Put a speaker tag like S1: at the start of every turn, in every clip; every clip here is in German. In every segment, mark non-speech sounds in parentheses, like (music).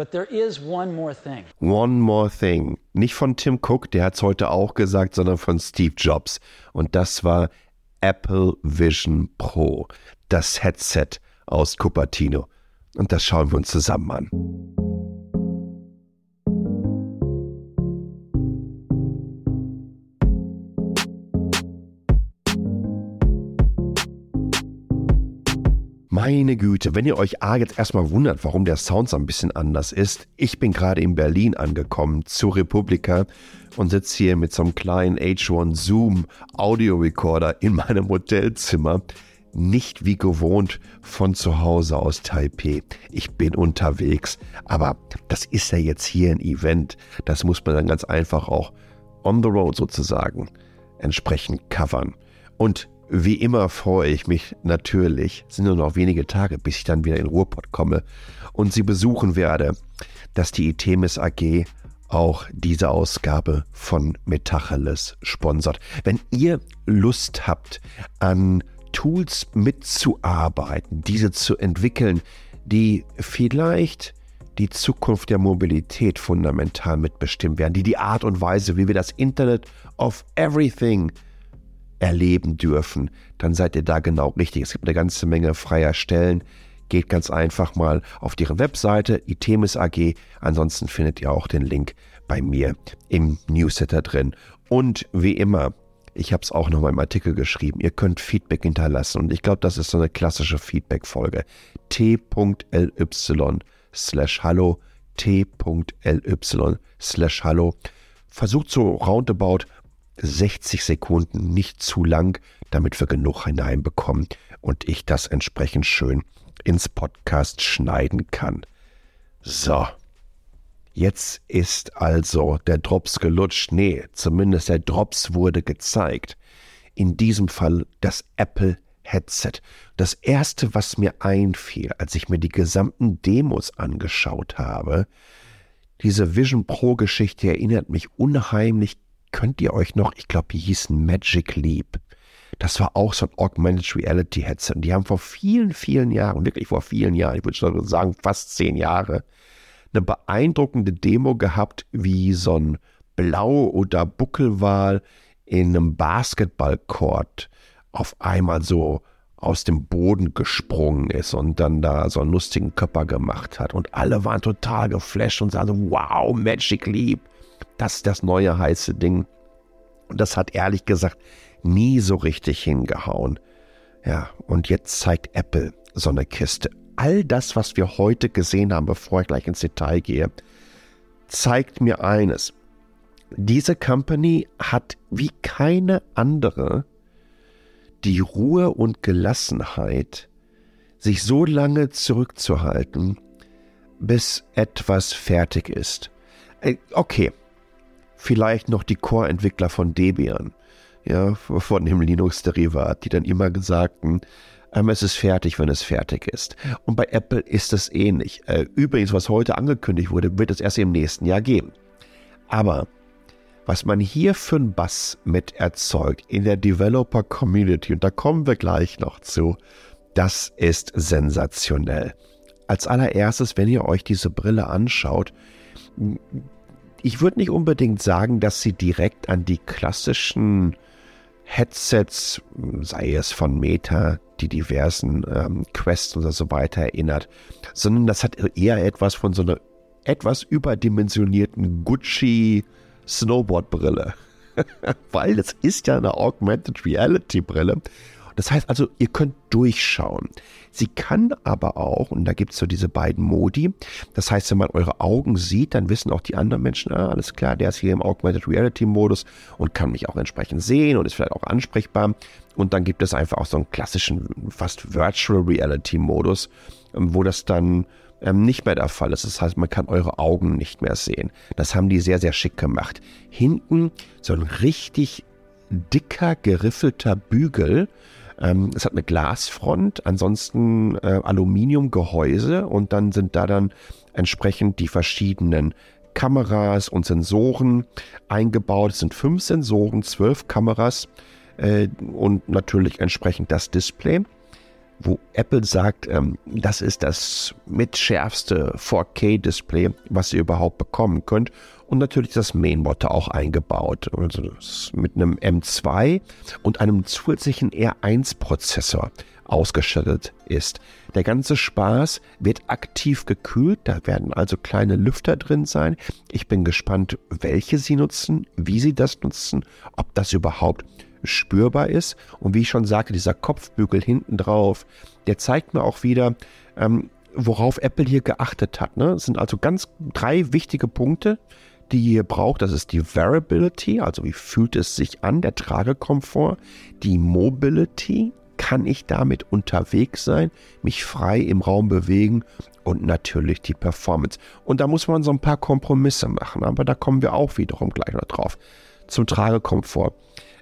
S1: But there is one more thing.
S2: One more thing. Nicht von Tim Cook, der hat es heute auch gesagt, sondern von Steve Jobs. Und das war Apple Vision Pro, das Headset aus Cupertino. Und das schauen wir uns zusammen an. Meine Güte, wenn ihr euch A jetzt erstmal wundert, warum der Sound so ein bisschen anders ist. Ich bin gerade in Berlin angekommen, zur Republika und sitze hier mit so einem kleinen H1 Zoom Audio Recorder in meinem Hotelzimmer. Nicht wie gewohnt von zu Hause aus Taipei. Ich bin unterwegs. Aber das ist ja jetzt hier ein Event. Das muss man dann ganz einfach auch on the road sozusagen entsprechend covern. Und wie immer freue ich mich natürlich, es sind nur noch wenige Tage, bis ich dann wieder in Ruhrpott komme und Sie besuchen werde, dass die Itemis AG auch diese Ausgabe von Metacheles sponsert. Wenn ihr Lust habt, an Tools mitzuarbeiten, diese zu entwickeln, die vielleicht die Zukunft der Mobilität fundamental mitbestimmen werden, die die Art und Weise, wie wir das Internet of Everything erleben dürfen, dann seid ihr da genau richtig. Es gibt eine ganze Menge freier Stellen. Geht ganz einfach mal auf deren Webseite Itemis AG. Ansonsten findet ihr auch den Link bei mir im Newsletter drin. Und wie immer, ich habe es auch noch mal im Artikel geschrieben, ihr könnt Feedback hinterlassen. Und ich glaube, das ist so eine klassische Feedback-Folge. t.ly slash hallo, t.ly slash hallo. Versucht so roundabout 60 Sekunden, nicht zu lang, damit wir genug hineinbekommen und ich das entsprechend schön ins Podcast schneiden kann. So. Jetzt ist also der Drops gelutscht. Nee, zumindest der Drops wurde gezeigt. In diesem Fall das Apple Headset. Das erste, was mir einfiel, als ich mir die gesamten Demos angeschaut habe, diese Vision Pro Geschichte erinnert mich unheimlich könnt ihr euch noch, ich glaube, die hießen Magic Leap. Das war auch so ein Augmented Reality Headset. Und die haben vor vielen, vielen Jahren, wirklich vor vielen Jahren, ich würde sagen fast zehn Jahre, eine beeindruckende Demo gehabt, wie so ein Blau- oder Buckelwal in einem Basketballcourt auf einmal so aus dem Boden gesprungen ist und dann da so einen lustigen Körper gemacht hat. Und alle waren total geflasht und sagen, wow, Magic Leap. Das ist das neue heiße Ding. Und das hat ehrlich gesagt nie so richtig hingehauen. Ja, und jetzt zeigt Apple so eine Kiste. All das, was wir heute gesehen haben, bevor ich gleich ins Detail gehe, zeigt mir eines. Diese Company hat wie keine andere die Ruhe und Gelassenheit, sich so lange zurückzuhalten, bis etwas fertig ist. Äh, okay, vielleicht noch die Core-Entwickler von Debian, ja, von dem Linux-Derivat, die dann immer gesagten, ähm, es ist fertig, wenn es fertig ist. Und bei Apple ist es ähnlich. Äh, übrigens, was heute angekündigt wurde, wird es erst im nächsten Jahr geben. Aber was man hier für einen Bass mit erzeugt in der Developer Community, und da kommen wir gleich noch zu, das ist sensationell. Als allererstes, wenn ihr euch diese Brille anschaut, ich würde nicht unbedingt sagen, dass sie direkt an die klassischen Headsets, sei es von Meta, die diversen ähm, Quests und so weiter erinnert, sondern das hat eher etwas von so einer etwas überdimensionierten Gucci Snowboard-Brille. (laughs) Weil das ist ja eine Augmented Reality Brille das heißt also, ihr könnt durchschauen. Sie kann aber auch, und da gibt es so diese beiden Modi, das heißt, wenn man eure Augen sieht, dann wissen auch die anderen Menschen, ah, alles klar, der ist hier im Augmented Reality Modus und kann mich auch entsprechend sehen und ist vielleicht auch ansprechbar. Und dann gibt es einfach auch so einen klassischen, fast Virtual Reality Modus, ähm, wo das dann ähm, nicht mehr der Fall ist. Das heißt, man kann eure Augen nicht mehr sehen. Das haben die sehr, sehr schick gemacht. Hinten so ein richtig dicker, geriffelter Bügel, ähm, es hat eine Glasfront, ansonsten äh, Aluminiumgehäuse und dann sind da dann entsprechend die verschiedenen Kameras und Sensoren eingebaut. Es sind fünf Sensoren, zwölf Kameras äh, und natürlich entsprechend das Display. Wo Apple sagt, ähm, das ist das mitschärfste 4K-Display, was ihr überhaupt bekommen könnt. Und natürlich das Mainboard auch eingebaut. Also mit einem M2 und einem zusätzlichen R1-Prozessor ausgestattet ist. Der ganze Spaß wird aktiv gekühlt, da werden also kleine Lüfter drin sein. Ich bin gespannt, welche Sie nutzen, wie Sie das nutzen, ob das überhaupt spürbar ist. Und wie ich schon sagte, dieser Kopfbügel hinten drauf, der zeigt mir auch wieder, ähm, worauf Apple hier geachtet hat. Ne? Es sind also ganz drei wichtige Punkte, die ihr braucht. Das ist die Variability, also wie fühlt es sich an, der Tragekomfort, die Mobility, kann ich damit unterwegs sein, mich frei im Raum bewegen und natürlich die Performance. Und da muss man so ein paar Kompromisse machen, aber da kommen wir auch wiederum gleich noch drauf. Zum Tragekomfort.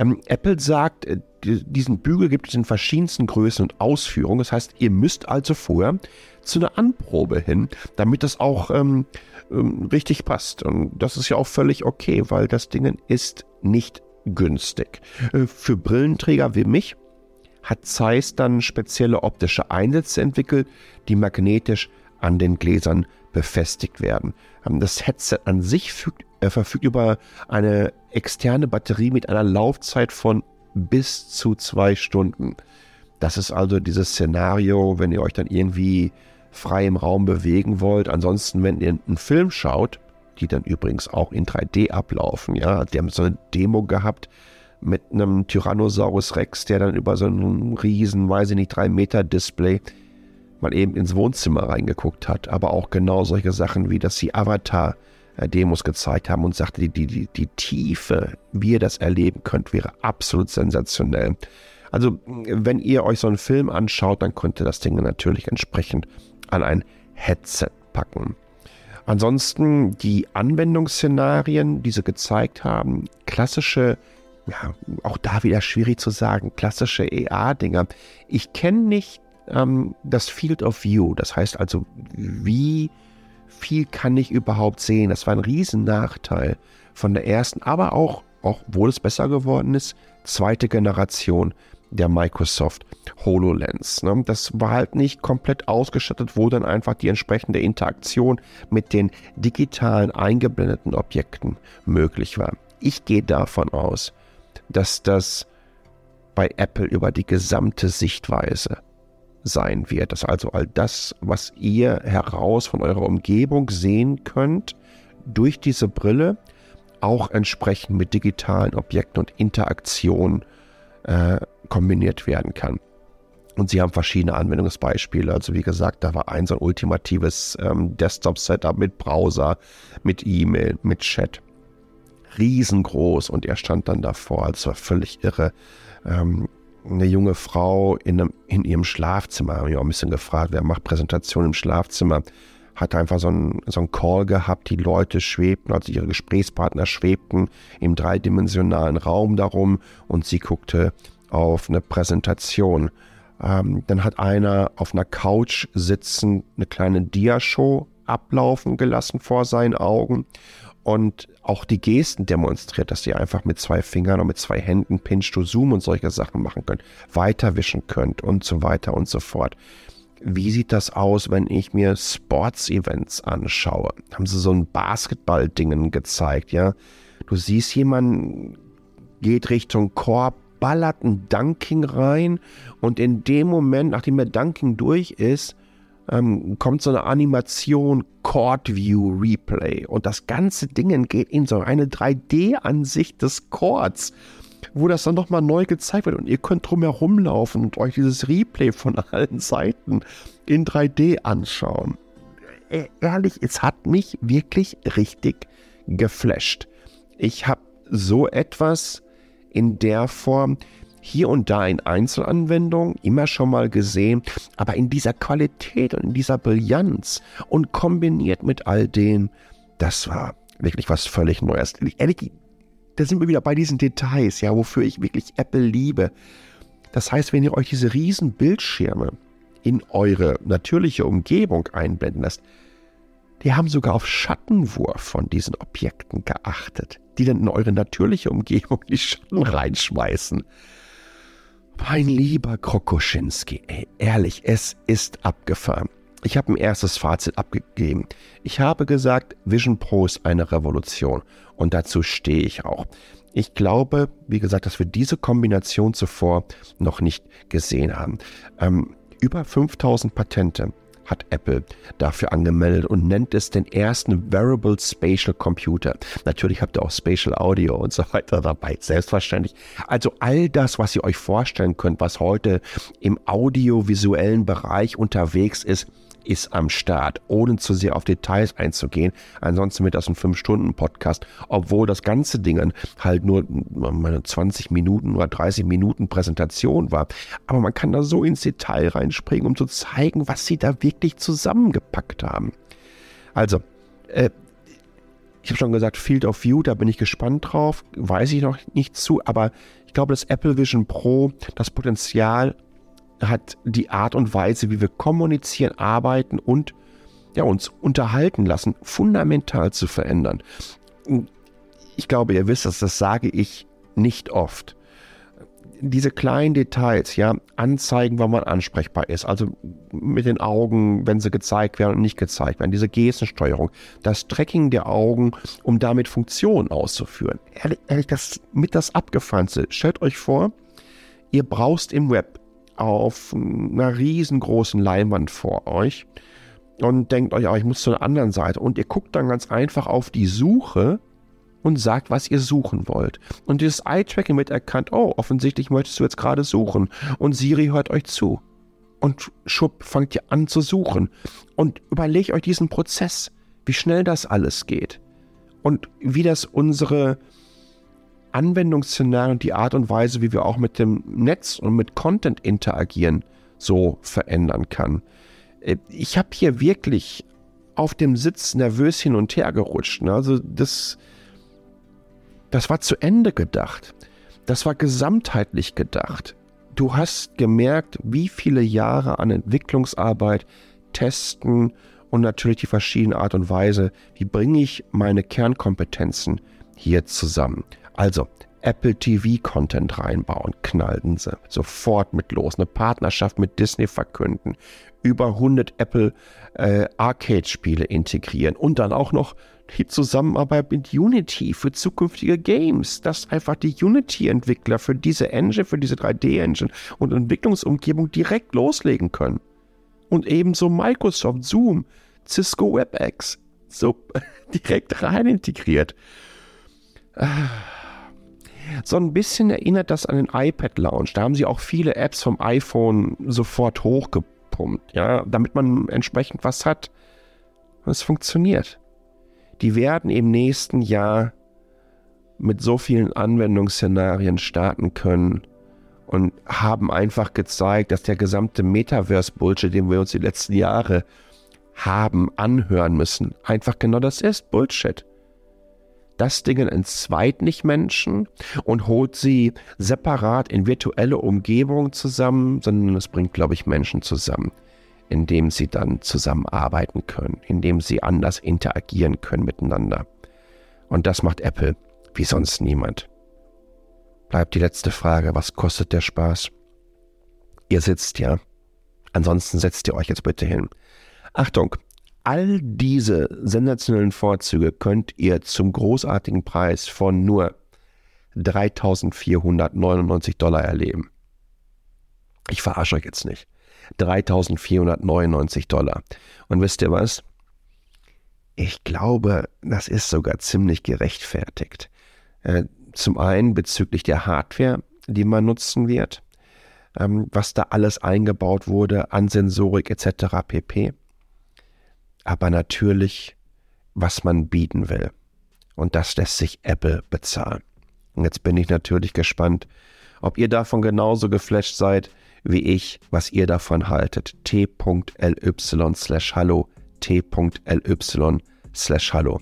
S2: Ähm, Apple sagt, äh, diesen Bügel gibt es in verschiedensten Größen und Ausführungen. Das heißt, ihr müsst also vorher zu einer Anprobe hin, damit das auch ähm, ähm, richtig passt. Und das ist ja auch völlig okay, weil das Ding ist nicht günstig. Äh, für Brillenträger wie mich hat Zeiss dann spezielle optische Einsätze entwickelt, die magnetisch an den Gläsern befestigt werden. Ähm, das Headset an sich fügt, äh, verfügt über eine externe Batterie mit einer Laufzeit von bis zu zwei Stunden. Das ist also dieses Szenario, wenn ihr euch dann irgendwie frei im Raum bewegen wollt. Ansonsten, wenn ihr einen Film schaut, die dann übrigens auch in 3D ablaufen, ja, die haben so eine Demo gehabt mit einem Tyrannosaurus Rex, der dann über so einen riesen, weiß ich nicht, 3 Meter Display mal eben ins Wohnzimmer reingeguckt hat, aber auch genau solche Sachen wie, dass sie Avatar-Demos gezeigt haben und sagte, die, die, die Tiefe, wie ihr das erleben könnt, wäre absolut sensationell. Also, wenn ihr euch so einen Film anschaut, dann könnt ihr das Ding natürlich entsprechend an ein Headset packen. Ansonsten die Anwendungsszenarien, die sie gezeigt haben, klassische, ja, auch da wieder schwierig zu sagen, klassische EA-Dinger. Ich kenne nicht ähm, das Field of View. Das heißt also, wie viel kann ich überhaupt sehen? Das war ein Riesennachteil von der ersten, aber auch, auch obwohl es besser geworden ist, zweite Generation der Microsoft HoloLens. Ne? Das war halt nicht komplett ausgestattet, wo dann einfach die entsprechende Interaktion mit den digitalen eingeblendeten Objekten möglich war. Ich gehe davon aus, dass das bei Apple über die gesamte Sichtweise sein wird. Dass also all das, was ihr heraus von eurer Umgebung sehen könnt, durch diese Brille auch entsprechend mit digitalen Objekten und Interaktion äh, kombiniert werden kann. Und sie haben verschiedene Anwendungsbeispiele. Also wie gesagt, da war ein so ein ultimatives ähm, Desktop-Setup mit Browser, mit E-Mail, mit Chat. Riesengroß und er stand dann davor. Also war völlig irre. Ähm, eine junge Frau in, einem, in ihrem Schlafzimmer, habe ich auch ein bisschen gefragt, wer macht Präsentation im Schlafzimmer, hat einfach so einen, so einen Call gehabt, die Leute schwebten, also ihre Gesprächspartner schwebten im dreidimensionalen Raum darum und sie guckte auf eine Präsentation. Ähm, dann hat einer auf einer Couch sitzend eine kleine Diashow ablaufen gelassen vor seinen Augen und auch die Gesten demonstriert, dass ihr einfach mit zwei Fingern und mit zwei Händen Pinch to Zoom und solche Sachen machen könnt, weiterwischen könnt und so weiter und so fort. Wie sieht das aus, wenn ich mir Sports-Events anschaue? Haben sie so ein Basketball-Dingen gezeigt, ja? Du siehst jemanden geht Richtung Korb, ballert ein Dunking rein und in dem Moment, nachdem der Dunking durch ist, ähm, kommt so eine Animation Court View Replay und das ganze Ding geht in so eine 3D-Ansicht des Chords, wo das dann nochmal neu gezeigt wird und ihr könnt drumherum laufen und euch dieses Replay von (laughs) allen Seiten in 3D anschauen. E ehrlich, es hat mich wirklich richtig geflasht. Ich habe so etwas in der Form hier und da in Einzelanwendungen immer schon mal gesehen, aber in dieser Qualität und in dieser Brillanz und kombiniert mit all dem, das war wirklich was völlig Neues. Ehrlich, da sind wir wieder bei diesen Details, ja, wofür ich wirklich Apple liebe. Das heißt, wenn ihr euch diese riesen Bildschirme in eure natürliche Umgebung einblenden lasst, die haben sogar auf Schattenwurf von diesen Objekten geachtet, die dann in eure natürliche Umgebung die Schatten reinschmeißen Mein lieber Krokoschinski, ey, ehrlich, es ist abgefahren. Ich habe ein erstes Fazit abgegeben. Ich habe gesagt, Vision Pro ist eine Revolution und dazu stehe ich auch. Ich glaube, wie gesagt, dass wir diese Kombination zuvor noch nicht gesehen haben. Ähm, über 5000 Patente hat Apple dafür angemeldet und nennt es den ersten Variable Spatial Computer. Natürlich habt ihr auch Spatial Audio und so weiter dabei, selbstverständlich. Also all das, was ihr euch vorstellen könnt, was heute im audiovisuellen Bereich unterwegs ist, ist am Start, ohne zu sehr auf Details einzugehen. Ansonsten wird das ein 5-Stunden-Podcast, obwohl das ganze Ding halt nur meine 20 Minuten oder 30 Minuten Präsentation war. Aber man kann da so ins Detail reinspringen, um zu zeigen, was sie da wirklich zusammengepackt haben. Also, äh, ich habe schon gesagt, Field of View, da bin ich gespannt drauf. Weiß ich noch nicht zu, aber ich glaube, das Apple Vision Pro das Potenzial hat die Art und Weise, wie wir kommunizieren, arbeiten und ja, uns unterhalten lassen, fundamental zu verändern. Ich glaube, ihr wisst das, das sage ich nicht oft. Diese kleinen Details, ja, anzeigen, wann man ansprechbar ist, also mit den Augen, wenn sie gezeigt werden und nicht gezeigt werden, diese Gestensteuerung, das Tracking der Augen, um damit Funktionen auszuführen. Ehrlich, ehrlich das mit das Abgefahrenste. Stellt euch vor, ihr brauchst im Web auf einer riesengroßen Leinwand vor euch und denkt euch, oh, ich muss zur anderen Seite. Und ihr guckt dann ganz einfach auf die Suche und sagt, was ihr suchen wollt. Und dieses Eye-Tracking wird erkannt, oh, offensichtlich möchtest du jetzt gerade suchen. Und Siri hört euch zu. Und schub, fangt ihr an zu suchen. Und überlegt euch diesen Prozess, wie schnell das alles geht. Und wie das unsere Anwendungsszenarien die Art und Weise, wie wir auch mit dem Netz und mit Content interagieren, so verändern kann. Äh, ich habe hier wirklich auf dem Sitz nervös hin und her gerutscht. Ne? Also das, das war zu Ende gedacht. Das war gesamtheitlich gedacht. Du hast gemerkt, wie viele Jahre an Entwicklungsarbeit, Testen und natürlich die verschiedenen Art und Weise, wie bringe ich meine Kernkompetenzen hier zusammen. Also Apple TV Content reinbauen, knallten sie sofort mit los. Eine Partnerschaft mit Disney verkünden, über 100 Apple äh, Arcade Spiele integrieren und dann auch noch die Zusammenarbeit mit Unity für zukünftige Games, dass einfach die Unity-Entwickler für diese Engine, für diese 3D-Engine und Entwicklungsumgebung direkt loslegen können. Und ebenso Microsoft, Zoom, Cisco WebEx so (laughs) direkt rein integriert. Ah so ein bisschen erinnert das an den iPad Launch. Da haben sie auch viele Apps vom iPhone sofort hochgepumpt, ja, damit man entsprechend was hat. Und es funktioniert. Die werden im nächsten Jahr mit so vielen Anwendungsszenarien starten können und haben einfach gezeigt, dass der gesamte Metaverse-Bullshit, den wir uns die letzten Jahre haben anhören müssen, einfach genau das ist, Bullshit das Ding entzweit nicht Menschen und holt sie separat in virtuelle Umgebungen zusammen, sondern es bringt, glaube ich, Menschen zusammen, indem sie dann zusammenarbeiten können, indem sie anders interagieren können miteinander. Und das macht Apple wie sonst niemand. Bleibt die letzte Frage, was kostet der Spaß? Ihr sitzt ja. Ansonsten setzt ihr euch jetzt bitte hin. Achtung, All diese sensationellen Vorzüge könnt ihr zum großartigen Preis von nur 3.499 Dollar erleben. Ich verarsche euch jetzt nicht. 3.499 Dollar. Und wisst ihr was? Ich glaube, das ist sogar ziemlich gerechtfertigt. Äh, zum einen bezüglich der Hardware, die man nutzen wird, ähm, was da alles eingebaut wurde an Sensorik etc. pp aber natürlich, was man bieten will. Und das lässt sich Apple bezahlen. Und jetzt bin ich natürlich gespannt, ob ihr davon genauso geflasht seid wie ich, was ihr davon haltet. t.ly slash hallo, t.ly slash hallo.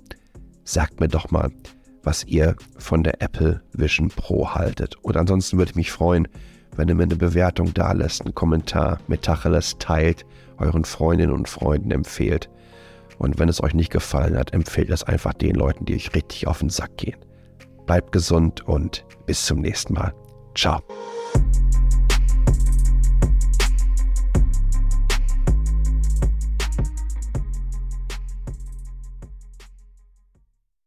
S2: Sagt mir doch mal, was ihr von der Apple Vision Pro haltet. Und ansonsten würde ich mich freuen, wenn ihr mir eine Bewertung da lässt, einen Kommentar mit Tacheles teilt, euren Freundinnen und Freunden empfehlt. Und wenn es euch nicht gefallen hat, empfehlt es einfach den Leuten, die euch richtig auf den Sack gehen. Bleibt gesund und bis zum nächsten Mal. Ciao.